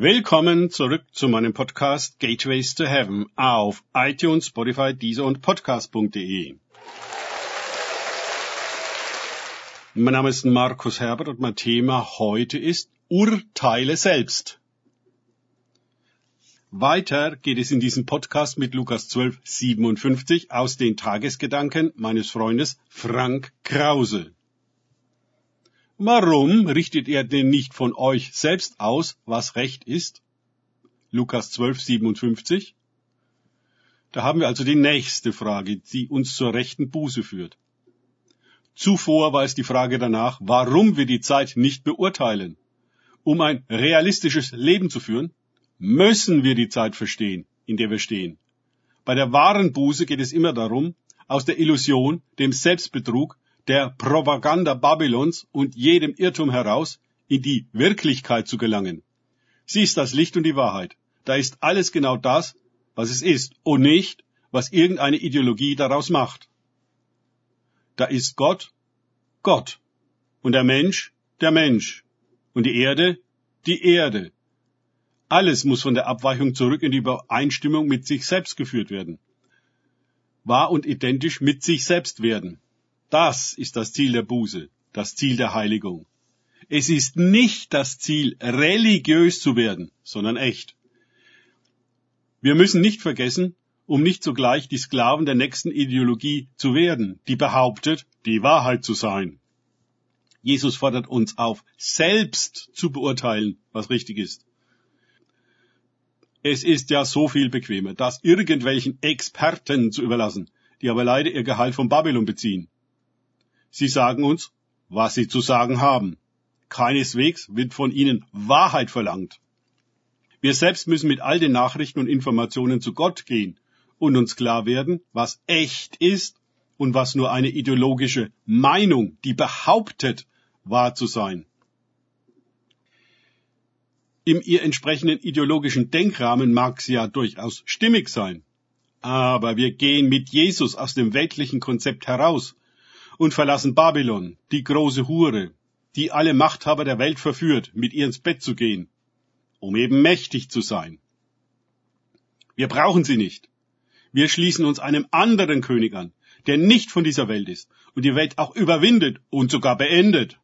Willkommen zurück zu meinem Podcast Gateways to Heaven auf iTunes, Spotify, Deezer und Podcast.de. Mein Name ist Markus Herbert und mein Thema heute ist Urteile selbst. Weiter geht es in diesem Podcast mit Lukas 12, 57 aus den Tagesgedanken meines Freundes Frank Krause. Warum richtet ihr denn nicht von euch selbst aus, was Recht ist? Lukas 12, 57. Da haben wir also die nächste Frage, die uns zur rechten Buße führt. Zuvor war es die Frage danach, warum wir die Zeit nicht beurteilen. Um ein realistisches Leben zu führen, müssen wir die Zeit verstehen, in der wir stehen. Bei der wahren Buße geht es immer darum, aus der Illusion, dem Selbstbetrug, der Propaganda Babylons und jedem Irrtum heraus in die Wirklichkeit zu gelangen. Sie ist das Licht und die Wahrheit. Da ist alles genau das, was es ist und nicht, was irgendeine Ideologie daraus macht. Da ist Gott, Gott und der Mensch, der Mensch und die Erde, die Erde. Alles muss von der Abweichung zurück in die Übereinstimmung mit sich selbst geführt werden. Wahr und identisch mit sich selbst werden. Das ist das Ziel der Buße, das Ziel der Heiligung. Es ist nicht das Ziel, religiös zu werden, sondern echt. Wir müssen nicht vergessen, um nicht sogleich die Sklaven der nächsten Ideologie zu werden, die behauptet, die Wahrheit zu sein. Jesus fordert uns auf, selbst zu beurteilen, was richtig ist. Es ist ja so viel bequemer, das irgendwelchen Experten zu überlassen, die aber leider ihr Gehalt von Babylon beziehen. Sie sagen uns, was sie zu sagen haben. Keineswegs wird von ihnen Wahrheit verlangt. Wir selbst müssen mit all den Nachrichten und Informationen zu Gott gehen und uns klar werden, was echt ist und was nur eine ideologische Meinung, die behauptet, wahr zu sein. Im ihr entsprechenden ideologischen Denkrahmen mag sie ja durchaus stimmig sein. Aber wir gehen mit Jesus aus dem weltlichen Konzept heraus und verlassen Babylon, die große Hure, die alle Machthaber der Welt verführt, mit ihr ins Bett zu gehen, um eben mächtig zu sein. Wir brauchen sie nicht. Wir schließen uns einem anderen König an, der nicht von dieser Welt ist und die Welt auch überwindet und sogar beendet.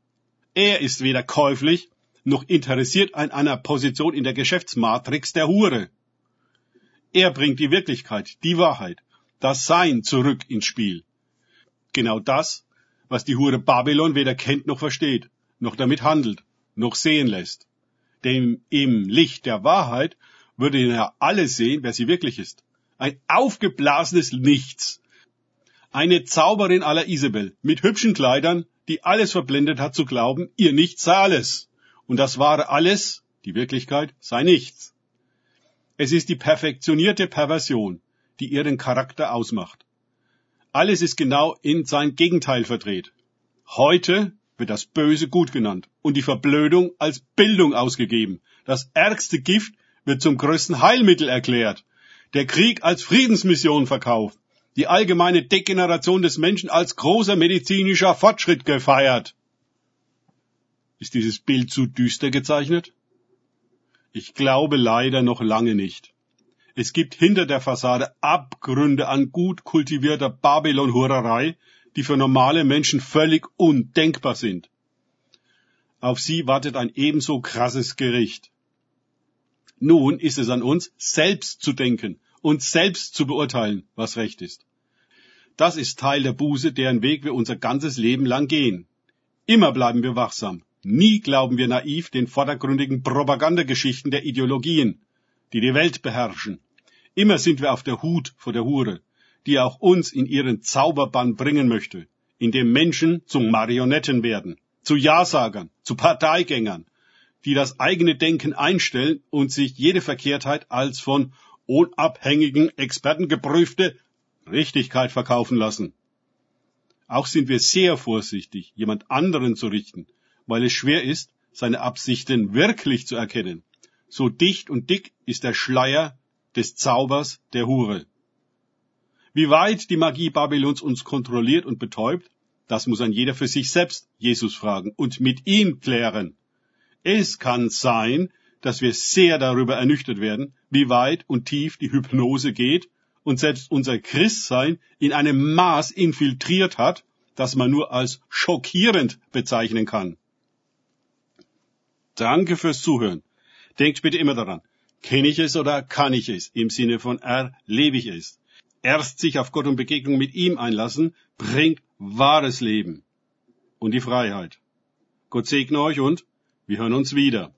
Er ist weder käuflich noch interessiert an einer Position in der Geschäftsmatrix der Hure. Er bringt die Wirklichkeit, die Wahrheit, das Sein zurück ins Spiel. Genau das, was die Hure Babylon weder kennt noch versteht, noch damit handelt, noch sehen lässt. Denn im Licht der Wahrheit würde ja alle sehen, wer sie wirklich ist. Ein aufgeblasenes Nichts. Eine Zauberin aller Isabel mit hübschen Kleidern, die alles verblendet hat zu glauben, ihr Nichts sei alles. Und das wahre alles, die Wirklichkeit, sei nichts. Es ist die perfektionierte Perversion, die ihren Charakter ausmacht. Alles ist genau in sein Gegenteil verdreht. Heute wird das Böse gut genannt und die Verblödung als Bildung ausgegeben. Das ärgste Gift wird zum größten Heilmittel erklärt. Der Krieg als Friedensmission verkauft. Die allgemeine Degeneration des Menschen als großer medizinischer Fortschritt gefeiert. Ist dieses Bild zu düster gezeichnet? Ich glaube leider noch lange nicht. Es gibt hinter der Fassade Abgründe an gut kultivierter Babylon-Hurerei, die für normale Menschen völlig undenkbar sind. Auf sie wartet ein ebenso krasses Gericht. Nun ist es an uns, selbst zu denken und selbst zu beurteilen, was recht ist. Das ist Teil der Buße, deren Weg wir unser ganzes Leben lang gehen. Immer bleiben wir wachsam. Nie glauben wir naiv den vordergründigen Propagandageschichten der Ideologien, die die Welt beherrschen. Immer sind wir auf der Hut vor der Hure, die auch uns in ihren Zauberbann bringen möchte, in dem Menschen zu Marionetten werden, zu Ja-Sagern, zu Parteigängern, die das eigene Denken einstellen und sich jede Verkehrtheit als von unabhängigen Experten geprüfte Richtigkeit verkaufen lassen. Auch sind wir sehr vorsichtig, jemand anderen zu richten, weil es schwer ist, seine Absichten wirklich zu erkennen. So dicht und dick ist der Schleier des Zaubers der Hure. Wie weit die Magie Babylons uns kontrolliert und betäubt, das muss ein jeder für sich selbst Jesus fragen und mit ihm klären. Es kann sein, dass wir sehr darüber ernüchtert werden, wie weit und tief die Hypnose geht und selbst unser Christsein in einem Maß infiltriert hat, das man nur als schockierend bezeichnen kann. Danke fürs Zuhören. Denkt bitte immer daran, kenne ich es oder kann ich es im Sinne von erlebe ich es. Erst sich auf Gott und Begegnung mit ihm einlassen, bringt wahres Leben und die Freiheit. Gott segne euch und wir hören uns wieder.